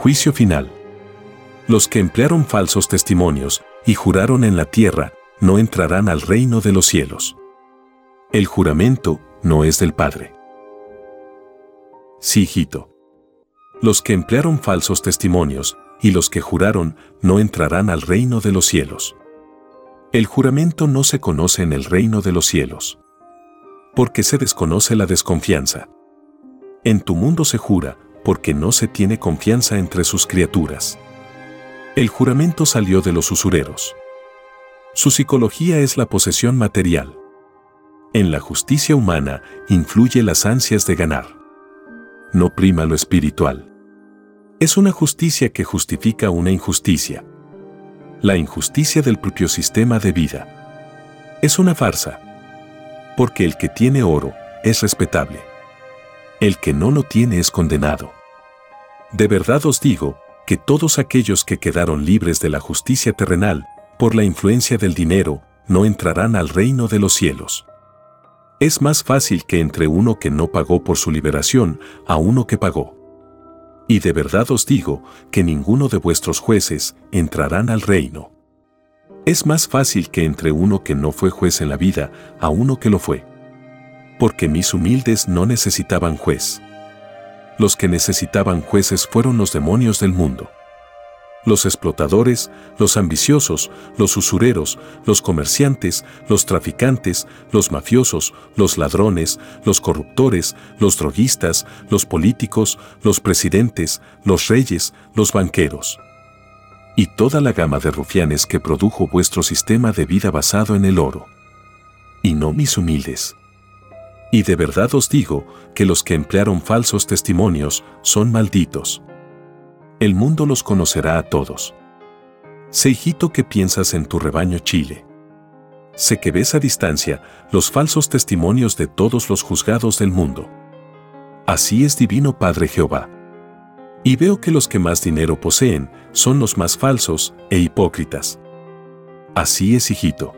Juicio final. Los que emplearon falsos testimonios y juraron en la tierra no entrarán al reino de los cielos. El juramento no es del Padre. Sí, hijito. Los que emplearon falsos testimonios y los que juraron no entrarán al reino de los cielos. El juramento no se conoce en el reino de los cielos. Porque se desconoce la desconfianza. En tu mundo se jura, porque no se tiene confianza entre sus criaturas. El juramento salió de los usureros. Su psicología es la posesión material. En la justicia humana influye las ansias de ganar. No prima lo espiritual. Es una justicia que justifica una injusticia. La injusticia del propio sistema de vida. Es una farsa. Porque el que tiene oro es respetable. El que no lo tiene es condenado. De verdad os digo, que todos aquellos que quedaron libres de la justicia terrenal, por la influencia del dinero, no entrarán al reino de los cielos. Es más fácil que entre uno que no pagó por su liberación a uno que pagó. Y de verdad os digo que ninguno de vuestros jueces entrarán al reino. Es más fácil que entre uno que no fue juez en la vida a uno que lo fue porque mis humildes no necesitaban juez. Los que necesitaban jueces fueron los demonios del mundo. Los explotadores, los ambiciosos, los usureros, los comerciantes, los traficantes, los mafiosos, los ladrones, los corruptores, los droguistas, los políticos, los presidentes, los reyes, los banqueros. Y toda la gama de rufianes que produjo vuestro sistema de vida basado en el oro. Y no mis humildes. Y de verdad os digo que los que emplearon falsos testimonios son malditos. El mundo los conocerá a todos. Sé hijito que piensas en tu rebaño Chile. Sé que ves a distancia los falsos testimonios de todos los juzgados del mundo. Así es divino Padre Jehová. Y veo que los que más dinero poseen son los más falsos e hipócritas. Así es hijito.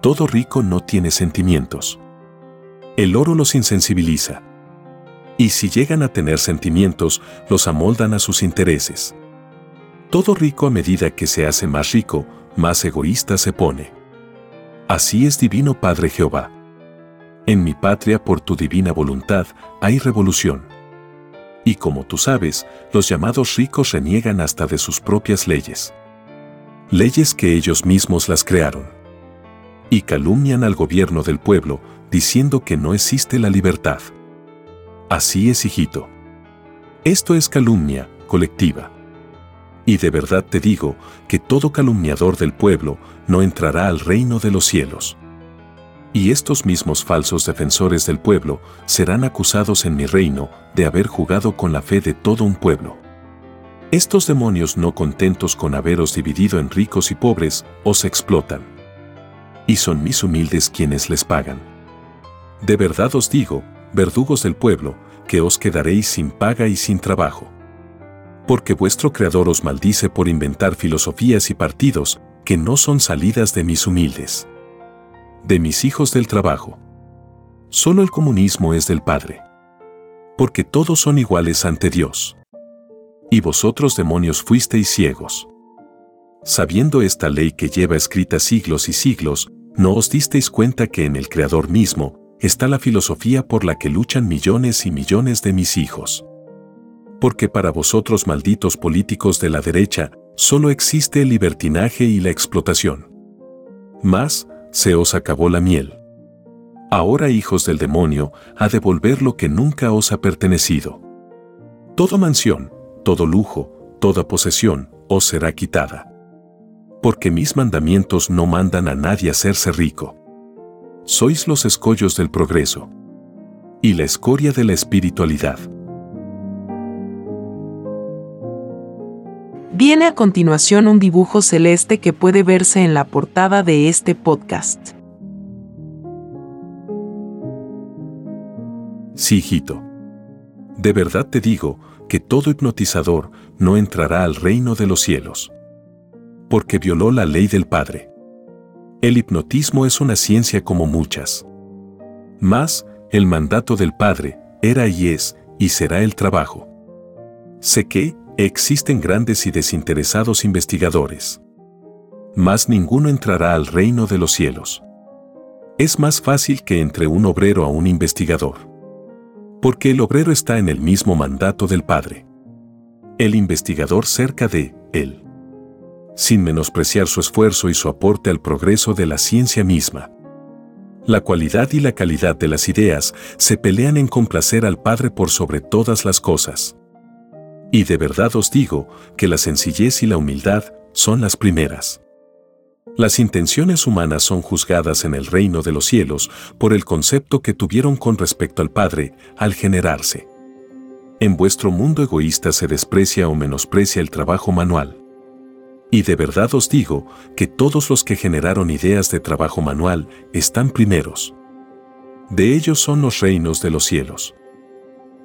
Todo rico no tiene sentimientos. El oro los insensibiliza. Y si llegan a tener sentimientos, los amoldan a sus intereses. Todo rico a medida que se hace más rico, más egoísta se pone. Así es divino Padre Jehová. En mi patria por tu divina voluntad hay revolución. Y como tú sabes, los llamados ricos reniegan hasta de sus propias leyes. Leyes que ellos mismos las crearon. Y calumnian al gobierno del pueblo, diciendo que no existe la libertad. Así es, hijito. Esto es calumnia colectiva. Y de verdad te digo que todo calumniador del pueblo no entrará al reino de los cielos. Y estos mismos falsos defensores del pueblo serán acusados en mi reino de haber jugado con la fe de todo un pueblo. Estos demonios no contentos con haberos dividido en ricos y pobres, os explotan. Y son mis humildes quienes les pagan. De verdad os digo, verdugos del pueblo, que os quedaréis sin paga y sin trabajo. Porque vuestro Creador os maldice por inventar filosofías y partidos que no son salidas de mis humildes. De mis hijos del trabajo. Solo el comunismo es del Padre. Porque todos son iguales ante Dios. Y vosotros demonios fuisteis ciegos. Sabiendo esta ley que lleva escrita siglos y siglos, no os disteis cuenta que en el Creador mismo, está la filosofía por la que luchan millones y millones de mis hijos. Porque para vosotros malditos políticos de la derecha, Solo existe el libertinaje y la explotación. Mas, se os acabó la miel. Ahora, hijos del demonio, a devolver lo que nunca os ha pertenecido. Toda mansión, todo lujo, toda posesión, os será quitada. Porque mis mandamientos no mandan a nadie hacerse rico. Sois los escollos del progreso. Y la escoria de la espiritualidad. Viene a continuación un dibujo celeste que puede verse en la portada de este podcast. Sí, hijito. De verdad te digo que todo hipnotizador no entrará al reino de los cielos. Porque violó la ley del Padre. El hipnotismo es una ciencia como muchas. Mas, el mandato del Padre era y es, y será el trabajo. Sé que existen grandes y desinteresados investigadores. Mas ninguno entrará al reino de los cielos. Es más fácil que entre un obrero a un investigador porque el obrero está en el mismo mandato del Padre. El investigador cerca de él. Sin menospreciar su esfuerzo y su aporte al progreso de la ciencia misma. La cualidad y la calidad de las ideas se pelean en complacer al Padre por sobre todas las cosas. Y de verdad os digo que la sencillez y la humildad son las primeras. Las intenciones humanas son juzgadas en el reino de los cielos por el concepto que tuvieron con respecto al Padre al generarse. En vuestro mundo egoísta se desprecia o menosprecia el trabajo manual. Y de verdad os digo que todos los que generaron ideas de trabajo manual están primeros. De ellos son los reinos de los cielos.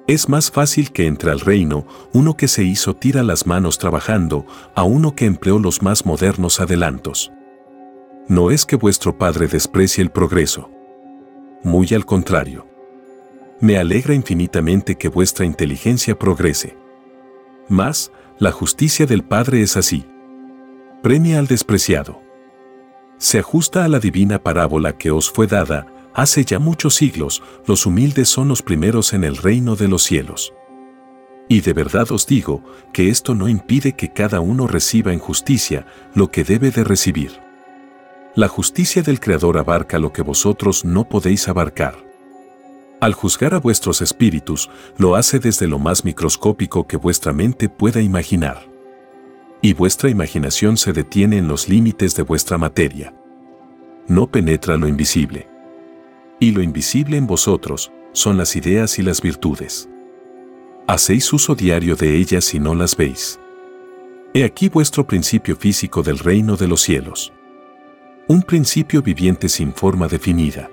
Es más fácil que entre al reino uno que se hizo tira las manos trabajando a uno que empleó los más modernos adelantos. No es que vuestro Padre desprecie el progreso. Muy al contrario. Me alegra infinitamente que vuestra inteligencia progrese. Mas, la justicia del Padre es así. Premia al despreciado. Se ajusta a la divina parábola que os fue dada, hace ya muchos siglos, los humildes son los primeros en el reino de los cielos. Y de verdad os digo que esto no impide que cada uno reciba en justicia lo que debe de recibir. La justicia del Creador abarca lo que vosotros no podéis abarcar. Al juzgar a vuestros espíritus, lo hace desde lo más microscópico que vuestra mente pueda imaginar. Y vuestra imaginación se detiene en los límites de vuestra materia. No penetra lo invisible. Y lo invisible en vosotros son las ideas y las virtudes. Hacéis uso diario de ellas y no las veis. He aquí vuestro principio físico del reino de los cielos un principio viviente sin forma definida.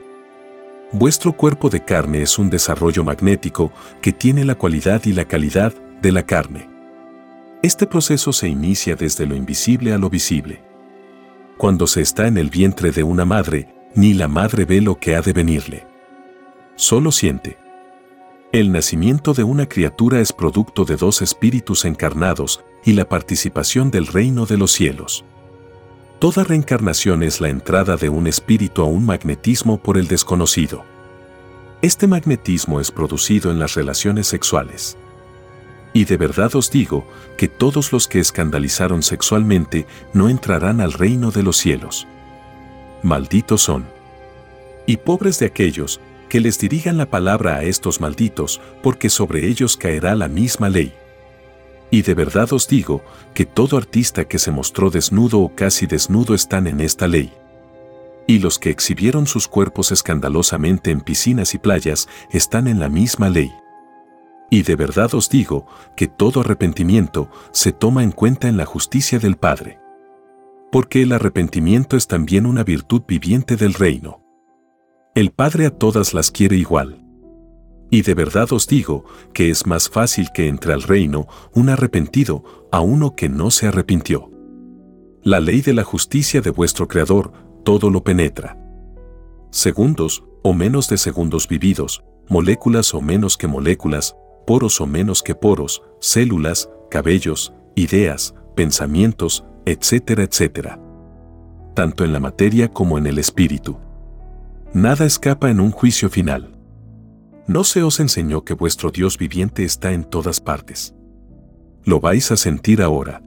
Vuestro cuerpo de carne es un desarrollo magnético que tiene la cualidad y la calidad de la carne. Este proceso se inicia desde lo invisible a lo visible. Cuando se está en el vientre de una madre, ni la madre ve lo que ha de venirle. Solo siente. El nacimiento de una criatura es producto de dos espíritus encarnados y la participación del reino de los cielos. Toda reencarnación es la entrada de un espíritu a un magnetismo por el desconocido. Este magnetismo es producido en las relaciones sexuales. Y de verdad os digo que todos los que escandalizaron sexualmente no entrarán al reino de los cielos. Malditos son. Y pobres de aquellos que les dirigan la palabra a estos malditos, porque sobre ellos caerá la misma ley. Y de verdad os digo que todo artista que se mostró desnudo o casi desnudo están en esta ley. Y los que exhibieron sus cuerpos escandalosamente en piscinas y playas están en la misma ley. Y de verdad os digo que todo arrepentimiento se toma en cuenta en la justicia del Padre. Porque el arrepentimiento es también una virtud viviente del reino. El Padre a todas las quiere igual. Y de verdad os digo que es más fácil que entre al reino un arrepentido a uno que no se arrepintió. La ley de la justicia de vuestro Creador todo lo penetra. Segundos o menos de segundos vividos, moléculas o menos que moléculas, poros o menos que poros, células, cabellos, ideas, pensamientos, etcétera, etcétera. Tanto en la materia como en el espíritu. Nada escapa en un juicio final. ¿No se os enseñó que vuestro Dios viviente está en todas partes? Lo vais a sentir ahora.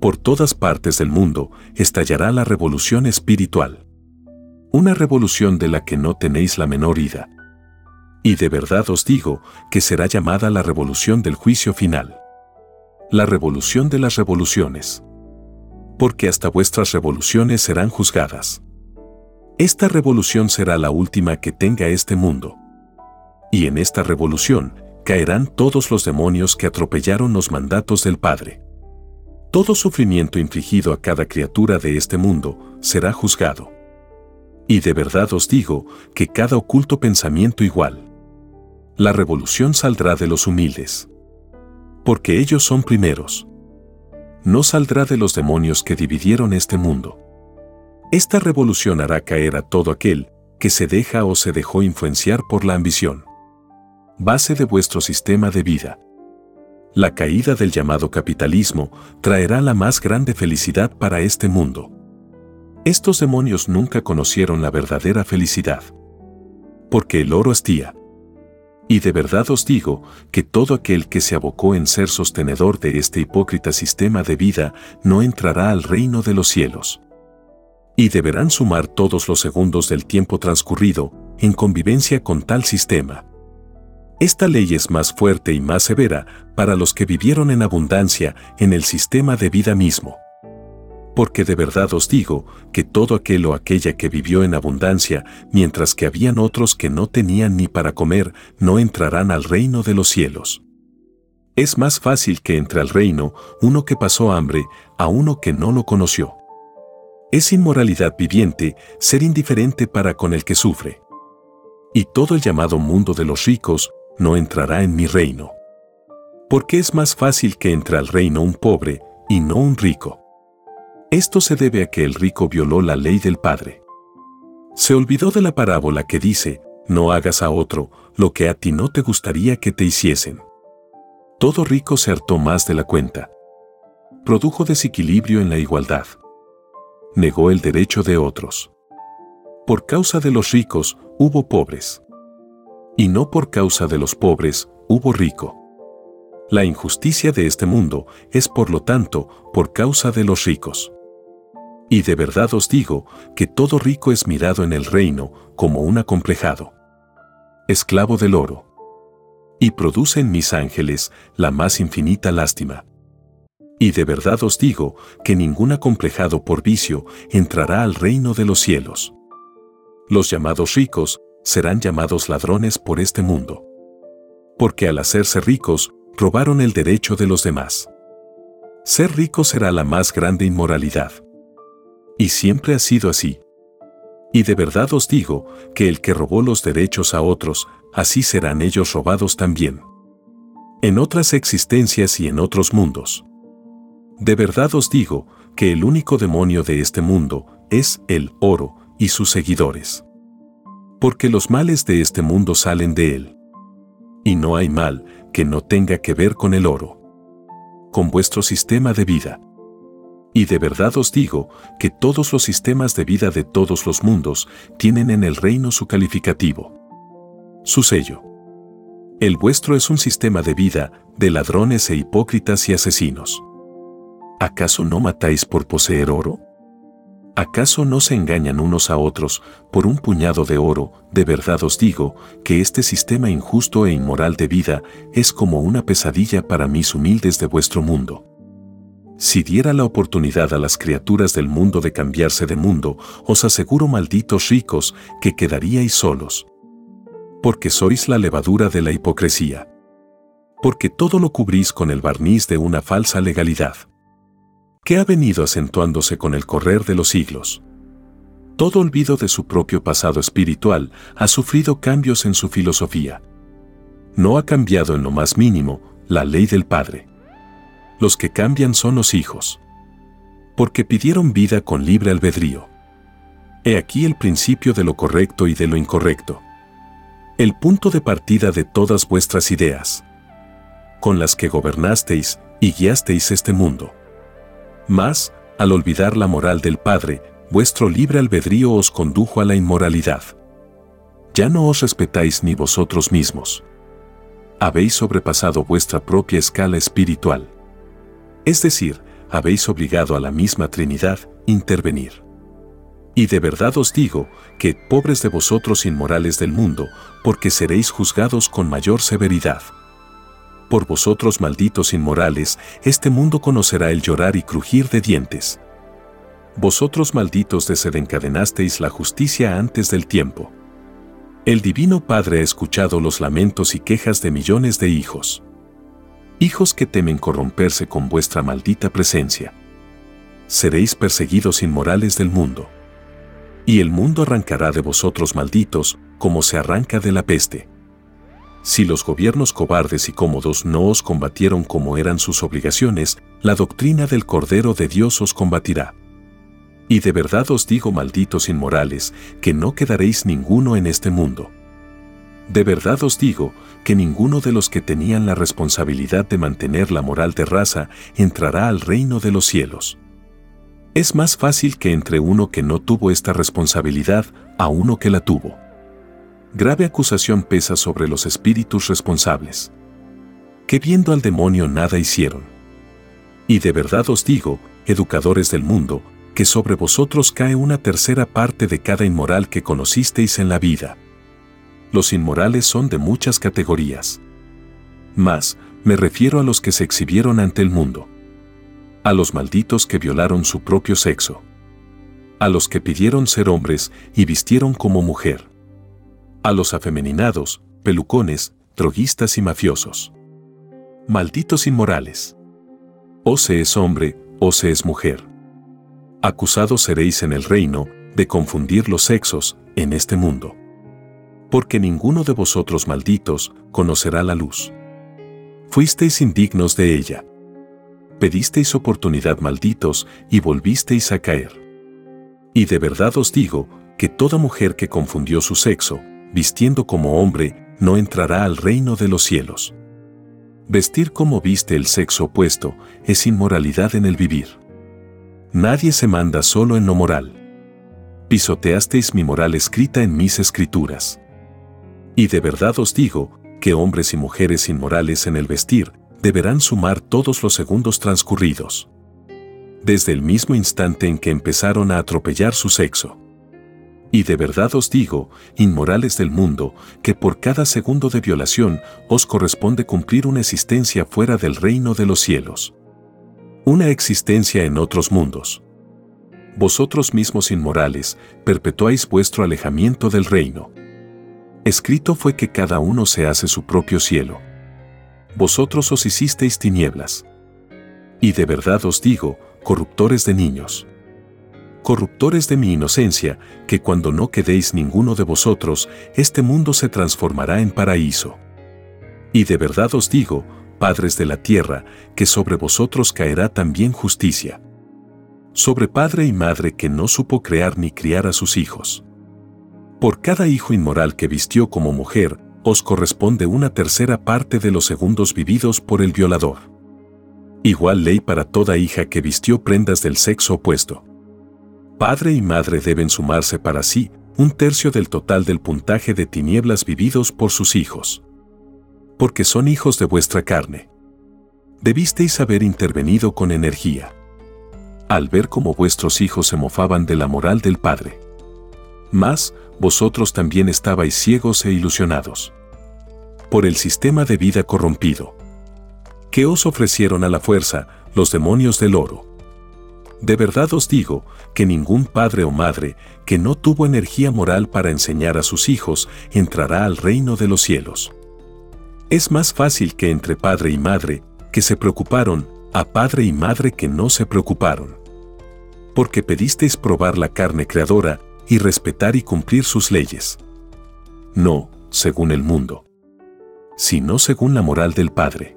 Por todas partes del mundo estallará la revolución espiritual. Una revolución de la que no tenéis la menor idea. Y de verdad os digo que será llamada la revolución del juicio final. La revolución de las revoluciones. Porque hasta vuestras revoluciones serán juzgadas. Esta revolución será la última que tenga este mundo. Y en esta revolución caerán todos los demonios que atropellaron los mandatos del Padre. Todo sufrimiento infligido a cada criatura de este mundo será juzgado. Y de verdad os digo que cada oculto pensamiento igual. La revolución saldrá de los humildes. Porque ellos son primeros. No saldrá de los demonios que dividieron este mundo. Esta revolución hará caer a todo aquel que se deja o se dejó influenciar por la ambición. Base de vuestro sistema de vida. La caída del llamado capitalismo traerá la más grande felicidad para este mundo. Estos demonios nunca conocieron la verdadera felicidad. Porque el oro hastía. Y de verdad os digo que todo aquel que se abocó en ser sostenedor de este hipócrita sistema de vida no entrará al reino de los cielos y deberán sumar todos los segundos del tiempo transcurrido en convivencia con tal sistema. Esta ley es más fuerte y más severa para los que vivieron en abundancia en el sistema de vida mismo. Porque de verdad os digo que todo aquel o aquella que vivió en abundancia, mientras que habían otros que no tenían ni para comer, no entrarán al reino de los cielos. Es más fácil que entre al reino uno que pasó hambre a uno que no lo conoció. Es inmoralidad viviente ser indiferente para con el que sufre. Y todo el llamado mundo de los ricos no entrará en mi reino. Porque es más fácil que entre al reino un pobre y no un rico. Esto se debe a que el rico violó la ley del Padre. Se olvidó de la parábola que dice, no hagas a otro lo que a ti no te gustaría que te hiciesen. Todo rico se hartó más de la cuenta. Produjo desequilibrio en la igualdad negó el derecho de otros. Por causa de los ricos hubo pobres. Y no por causa de los pobres hubo rico. La injusticia de este mundo es por lo tanto por causa de los ricos. Y de verdad os digo que todo rico es mirado en el reino como un acomplejado. Esclavo del oro. Y produce en mis ángeles la más infinita lástima. Y de verdad os digo que ningún acomplejado por vicio entrará al reino de los cielos. Los llamados ricos serán llamados ladrones por este mundo. Porque al hacerse ricos, robaron el derecho de los demás. Ser rico será la más grande inmoralidad. Y siempre ha sido así. Y de verdad os digo que el que robó los derechos a otros, así serán ellos robados también. En otras existencias y en otros mundos. De verdad os digo que el único demonio de este mundo es el oro y sus seguidores. Porque los males de este mundo salen de él. Y no hay mal que no tenga que ver con el oro. Con vuestro sistema de vida. Y de verdad os digo que todos los sistemas de vida de todos los mundos tienen en el reino su calificativo. Su sello. El vuestro es un sistema de vida de ladrones e hipócritas y asesinos. ¿acaso no matáis por poseer oro? ¿Acaso no se engañan unos a otros por un puñado de oro? De verdad os digo que este sistema injusto e inmoral de vida es como una pesadilla para mis humildes de vuestro mundo. Si diera la oportunidad a las criaturas del mundo de cambiarse de mundo, os aseguro malditos ricos que quedaríais solos. Porque sois la levadura de la hipocresía. Porque todo lo cubrís con el barniz de una falsa legalidad que ha venido acentuándose con el correr de los siglos. Todo olvido de su propio pasado espiritual ha sufrido cambios en su filosofía. No ha cambiado en lo más mínimo la ley del Padre. Los que cambian son los hijos. Porque pidieron vida con libre albedrío. He aquí el principio de lo correcto y de lo incorrecto. El punto de partida de todas vuestras ideas. Con las que gobernasteis y guiasteis este mundo. Mas, al olvidar la moral del Padre, vuestro libre albedrío os condujo a la inmoralidad. Ya no os respetáis ni vosotros mismos. Habéis sobrepasado vuestra propia escala espiritual. Es decir, habéis obligado a la misma Trinidad intervenir. Y de verdad os digo que, pobres de vosotros inmorales del mundo, porque seréis juzgados con mayor severidad. Por vosotros malditos inmorales, este mundo conocerá el llorar y crujir de dientes. Vosotros malditos desencadenasteis la justicia antes del tiempo. El Divino Padre ha escuchado los lamentos y quejas de millones de hijos. Hijos que temen corromperse con vuestra maldita presencia. Seréis perseguidos inmorales del mundo. Y el mundo arrancará de vosotros malditos, como se arranca de la peste. Si los gobiernos cobardes y cómodos no os combatieron como eran sus obligaciones, la doctrina del Cordero de Dios os combatirá. Y de verdad os digo, malditos inmorales, que no quedaréis ninguno en este mundo. De verdad os digo que ninguno de los que tenían la responsabilidad de mantener la moral de raza entrará al reino de los cielos. Es más fácil que entre uno que no tuvo esta responsabilidad a uno que la tuvo. Grave acusación pesa sobre los espíritus responsables. Que viendo al demonio nada hicieron. Y de verdad os digo, educadores del mundo, que sobre vosotros cae una tercera parte de cada inmoral que conocisteis en la vida. Los inmorales son de muchas categorías. Más, me refiero a los que se exhibieron ante el mundo a los malditos que violaron su propio sexo, a los que pidieron ser hombres y vistieron como mujer, a los afemeninados, pelucones, droguistas y mafiosos. Malditos inmorales. O se es hombre, o se es mujer. Acusados seréis en el reino de confundir los sexos en este mundo. Porque ninguno de vosotros malditos conocerá la luz. Fuisteis indignos de ella pedisteis oportunidad malditos y volvisteis a caer. Y de verdad os digo que toda mujer que confundió su sexo, vistiendo como hombre, no entrará al reino de los cielos. Vestir como viste el sexo opuesto es inmoralidad en el vivir. Nadie se manda solo en lo moral. Pisoteasteis mi moral escrita en mis escrituras. Y de verdad os digo que hombres y mujeres inmorales en el vestir deberán sumar todos los segundos transcurridos. Desde el mismo instante en que empezaron a atropellar su sexo. Y de verdad os digo, inmorales del mundo, que por cada segundo de violación os corresponde cumplir una existencia fuera del reino de los cielos. Una existencia en otros mundos. Vosotros mismos inmorales, perpetuáis vuestro alejamiento del reino. Escrito fue que cada uno se hace su propio cielo vosotros os hicisteis tinieblas. Y de verdad os digo, corruptores de niños. Corruptores de mi inocencia, que cuando no quedéis ninguno de vosotros, este mundo se transformará en paraíso. Y de verdad os digo, padres de la tierra, que sobre vosotros caerá también justicia. Sobre padre y madre que no supo crear ni criar a sus hijos. Por cada hijo inmoral que vistió como mujer, os corresponde una tercera parte de los segundos vividos por el violador. Igual ley para toda hija que vistió prendas del sexo opuesto. Padre y madre deben sumarse para sí un tercio del total del puntaje de tinieblas vividos por sus hijos. Porque son hijos de vuestra carne. Debisteis haber intervenido con energía. Al ver cómo vuestros hijos se mofaban de la moral del Padre. Más, vosotros también estabais ciegos e ilusionados. Por el sistema de vida corrompido. ¿Qué os ofrecieron a la fuerza los demonios del oro? De verdad os digo que ningún padre o madre que no tuvo energía moral para enseñar a sus hijos entrará al reino de los cielos. Es más fácil que entre padre y madre que se preocuparon a padre y madre que no se preocuparon. Porque pedisteis probar la carne creadora y respetar y cumplir sus leyes. No, según el mundo, sino según la moral del Padre,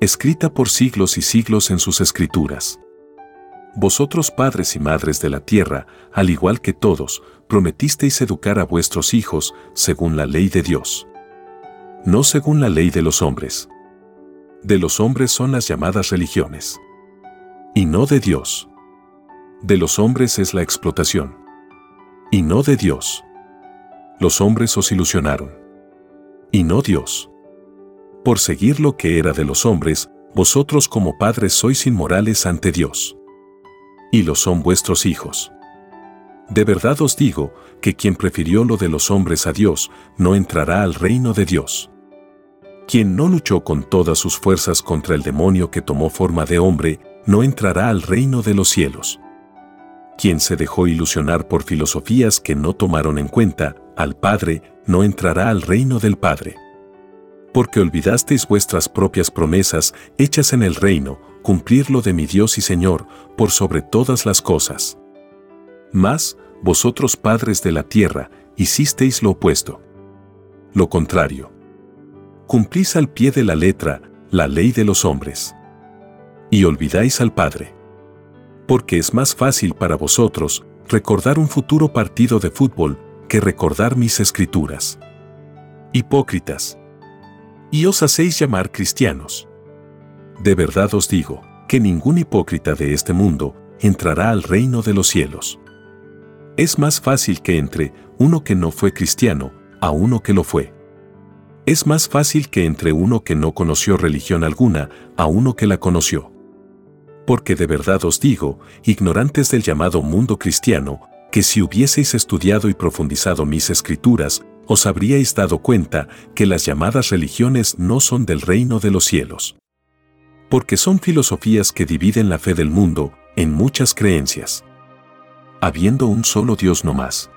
escrita por siglos y siglos en sus escrituras. Vosotros padres y madres de la tierra, al igual que todos, prometisteis educar a vuestros hijos según la ley de Dios. No según la ley de los hombres. De los hombres son las llamadas religiones. Y no de Dios. De los hombres es la explotación y no de Dios. Los hombres os ilusionaron. Y no Dios. Por seguir lo que era de los hombres, vosotros como padres sois inmorales ante Dios. Y lo son vuestros hijos. De verdad os digo que quien prefirió lo de los hombres a Dios no entrará al reino de Dios. Quien no luchó con todas sus fuerzas contra el demonio que tomó forma de hombre, no entrará al reino de los cielos. Quien se dejó ilusionar por filosofías que no tomaron en cuenta al Padre, no entrará al reino del Padre. Porque olvidasteis vuestras propias promesas hechas en el reino, cumplirlo de mi Dios y Señor, por sobre todas las cosas. Mas, vosotros padres de la tierra, hicisteis lo opuesto. Lo contrario. Cumplís al pie de la letra la ley de los hombres. Y olvidáis al Padre. Porque es más fácil para vosotros recordar un futuro partido de fútbol que recordar mis escrituras. Hipócritas. Y os hacéis llamar cristianos. De verdad os digo, que ningún hipócrita de este mundo entrará al reino de los cielos. Es más fácil que entre uno que no fue cristiano a uno que lo fue. Es más fácil que entre uno que no conoció religión alguna a uno que la conoció. Porque de verdad os digo, ignorantes del llamado mundo cristiano, que si hubieseis estudiado y profundizado mis escrituras, os habríais dado cuenta que las llamadas religiones no son del reino de los cielos. Porque son filosofías que dividen la fe del mundo en muchas creencias habiendo un solo Dios no más.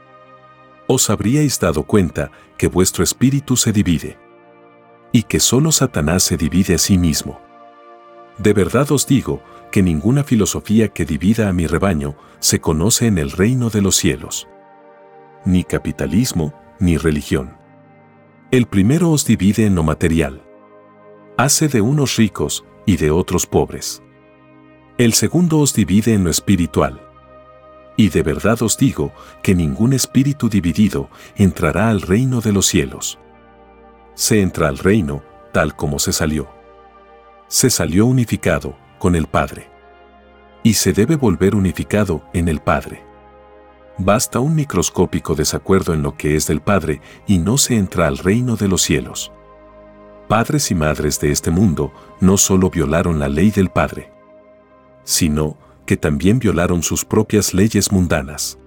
Os habríais dado cuenta que vuestro espíritu se divide. Y que solo Satanás se divide a sí mismo. De verdad os digo que ninguna filosofía que divida a mi rebaño se conoce en el reino de los cielos. Ni capitalismo, ni religión. El primero os divide en lo material. Hace de unos ricos y de otros pobres. El segundo os divide en lo espiritual y de verdad os digo que ningún espíritu dividido entrará al reino de los cielos. Se entra al reino tal como se salió. Se salió unificado con el Padre. Y se debe volver unificado en el Padre. Basta un microscópico desacuerdo en lo que es del Padre y no se entra al reino de los cielos. Padres y madres de este mundo no solo violaron la ley del Padre, sino que también violaron sus propias leyes mundanas.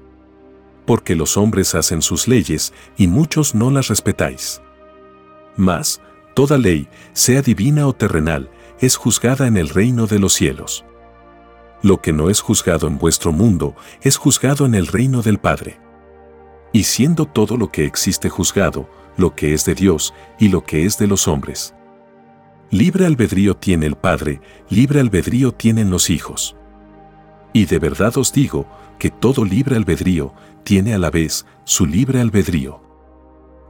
Porque los hombres hacen sus leyes y muchos no las respetáis. Mas, toda ley, sea divina o terrenal, es juzgada en el reino de los cielos. Lo que no es juzgado en vuestro mundo es juzgado en el reino del Padre. Y siendo todo lo que existe juzgado, lo que es de Dios y lo que es de los hombres. Libre albedrío tiene el Padre, libre albedrío tienen los hijos. Y de verdad os digo que todo libre albedrío tiene a la vez su libre albedrío.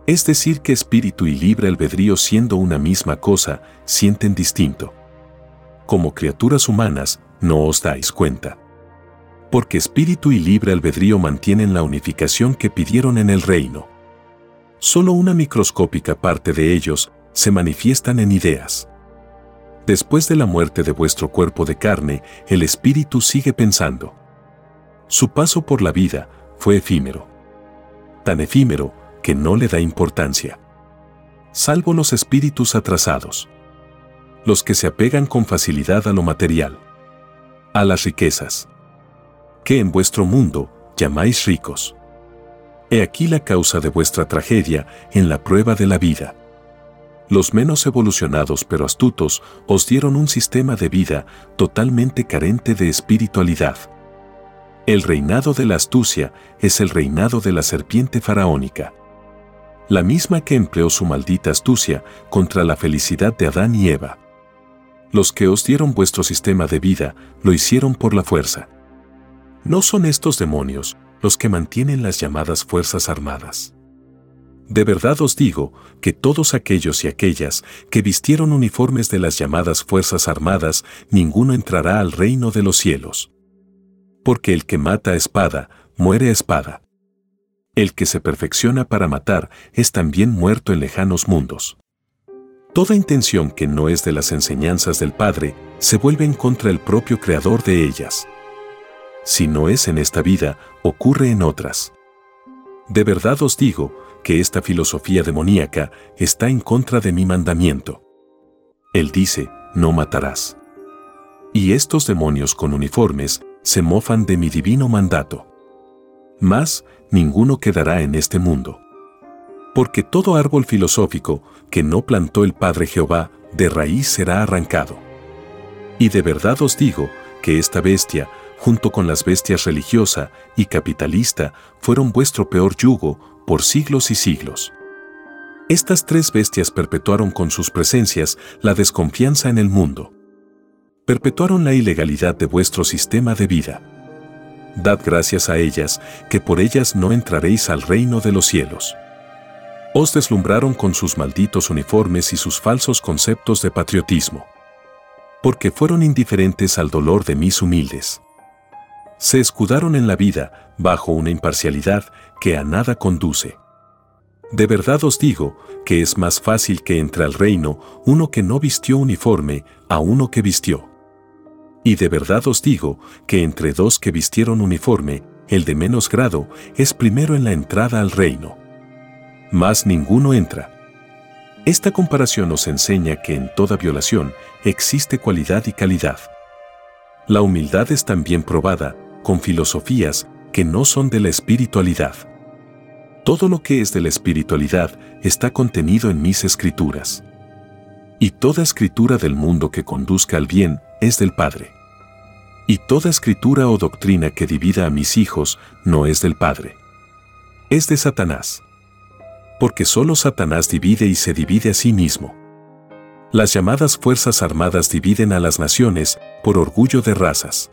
Es decir, que espíritu y libre albedrío siendo una misma cosa, sienten distinto. Como criaturas humanas, no os dais cuenta. Porque espíritu y libre albedrío mantienen la unificación que pidieron en el reino. Solo una microscópica parte de ellos se manifiestan en ideas. Después de la muerte de vuestro cuerpo de carne, el espíritu sigue pensando. Su paso por la vida fue efímero. Tan efímero que no le da importancia. Salvo los espíritus atrasados. Los que se apegan con facilidad a lo material. A las riquezas. Que en vuestro mundo llamáis ricos. He aquí la causa de vuestra tragedia en la prueba de la vida los menos evolucionados pero astutos os dieron un sistema de vida totalmente carente de espiritualidad. El reinado de la astucia es el reinado de la serpiente faraónica. La misma que empleó su maldita astucia contra la felicidad de Adán y Eva. Los que os dieron vuestro sistema de vida lo hicieron por la fuerza. No son estos demonios los que mantienen las llamadas Fuerzas Armadas. De verdad os digo que todos aquellos y aquellas que vistieron uniformes de las llamadas Fuerzas Armadas, ninguno entrará al reino de los cielos. Porque el que mata a espada, muere a espada. El que se perfecciona para matar es también muerto en lejanos mundos. Toda intención que no es de las enseñanzas del Padre se vuelve en contra el propio Creador de ellas. Si no es en esta vida, ocurre en otras. De verdad os digo que esta filosofía demoníaca está en contra de mi mandamiento. Él dice, no matarás. Y estos demonios con uniformes se mofan de mi divino mandato. Mas, ninguno quedará en este mundo. Porque todo árbol filosófico que no plantó el Padre Jehová, de raíz será arrancado. Y de verdad os digo que esta bestia, junto con las bestias religiosa y capitalista, fueron vuestro peor yugo por siglos y siglos. Estas tres bestias perpetuaron con sus presencias la desconfianza en el mundo. Perpetuaron la ilegalidad de vuestro sistema de vida. Dad gracias a ellas, que por ellas no entraréis al reino de los cielos. Os deslumbraron con sus malditos uniformes y sus falsos conceptos de patriotismo. Porque fueron indiferentes al dolor de mis humildes. Se escudaron en la vida bajo una imparcialidad que a nada conduce. De verdad os digo que es más fácil que entre al reino uno que no vistió uniforme a uno que vistió. Y de verdad os digo que entre dos que vistieron uniforme, el de menos grado es primero en la entrada al reino. Mas ninguno entra. Esta comparación nos enseña que en toda violación existe cualidad y calidad. La humildad es también probada con filosofías que no son de la espiritualidad. Todo lo que es de la espiritualidad está contenido en mis escrituras. Y toda escritura del mundo que conduzca al bien es del Padre. Y toda escritura o doctrina que divida a mis hijos no es del Padre. Es de Satanás. Porque solo Satanás divide y se divide a sí mismo. Las llamadas Fuerzas Armadas dividen a las naciones por orgullo de razas.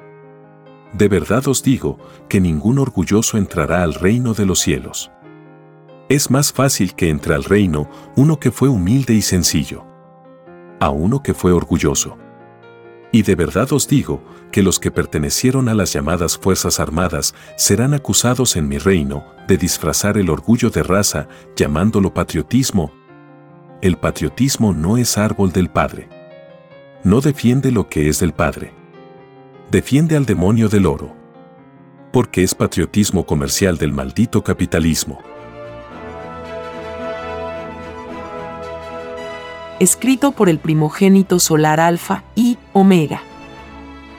De verdad os digo que ningún orgulloso entrará al reino de los cielos. Es más fácil que entre al reino uno que fue humilde y sencillo, a uno que fue orgulloso. Y de verdad os digo que los que pertenecieron a las llamadas Fuerzas Armadas serán acusados en mi reino de disfrazar el orgullo de raza llamándolo patriotismo. El patriotismo no es árbol del Padre. No defiende lo que es del Padre. Defiende al demonio del oro. Porque es patriotismo comercial del maldito capitalismo. Escrito por el primogénito solar Alfa y Omega.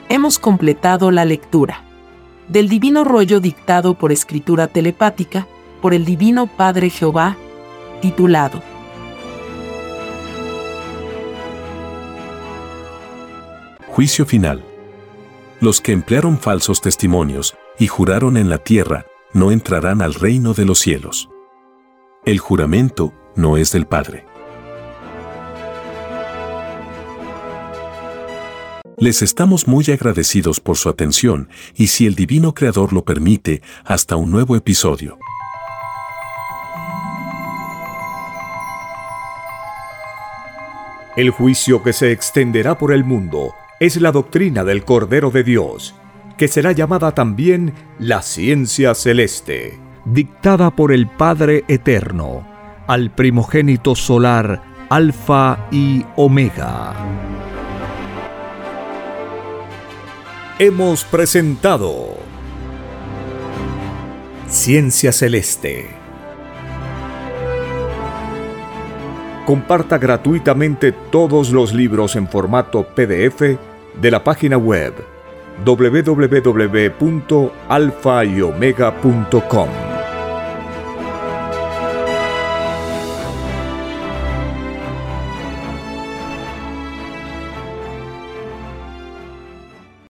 Hemos completado la lectura del divino rollo dictado por escritura telepática por el divino Padre Jehová, titulado Juicio final. Los que emplearon falsos testimonios y juraron en la tierra no entrarán al reino de los cielos. El juramento no es del Padre. Les estamos muy agradecidos por su atención y si el Divino Creador lo permite, hasta un nuevo episodio. El juicio que se extenderá por el mundo es la doctrina del Cordero de Dios, que será llamada también la ciencia celeste, dictada por el Padre Eterno, al primogénito solar Alfa y Omega. Hemos presentado Ciencia Celeste. Comparta gratuitamente todos los libros en formato PDF de la página web www.alfayomega.com.